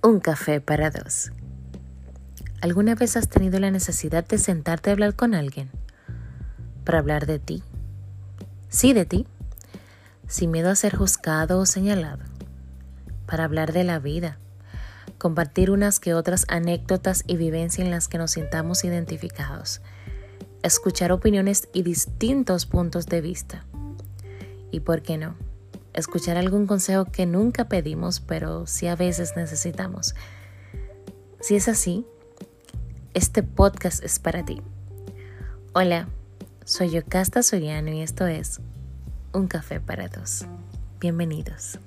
Un café para dos. ¿Alguna vez has tenido la necesidad de sentarte a hablar con alguien? Para hablar de ti. Sí, de ti. Sin miedo a ser juzgado o señalado. Para hablar de la vida. Compartir unas que otras anécdotas y vivencias en las que nos sintamos identificados. Escuchar opiniones y distintos puntos de vista. Y por qué no, escuchar algún consejo que nunca pedimos, pero sí a veces necesitamos. Si es así, este podcast es para ti. Hola, soy Yocasta Soriano y esto es Un Café para Dos. Bienvenidos.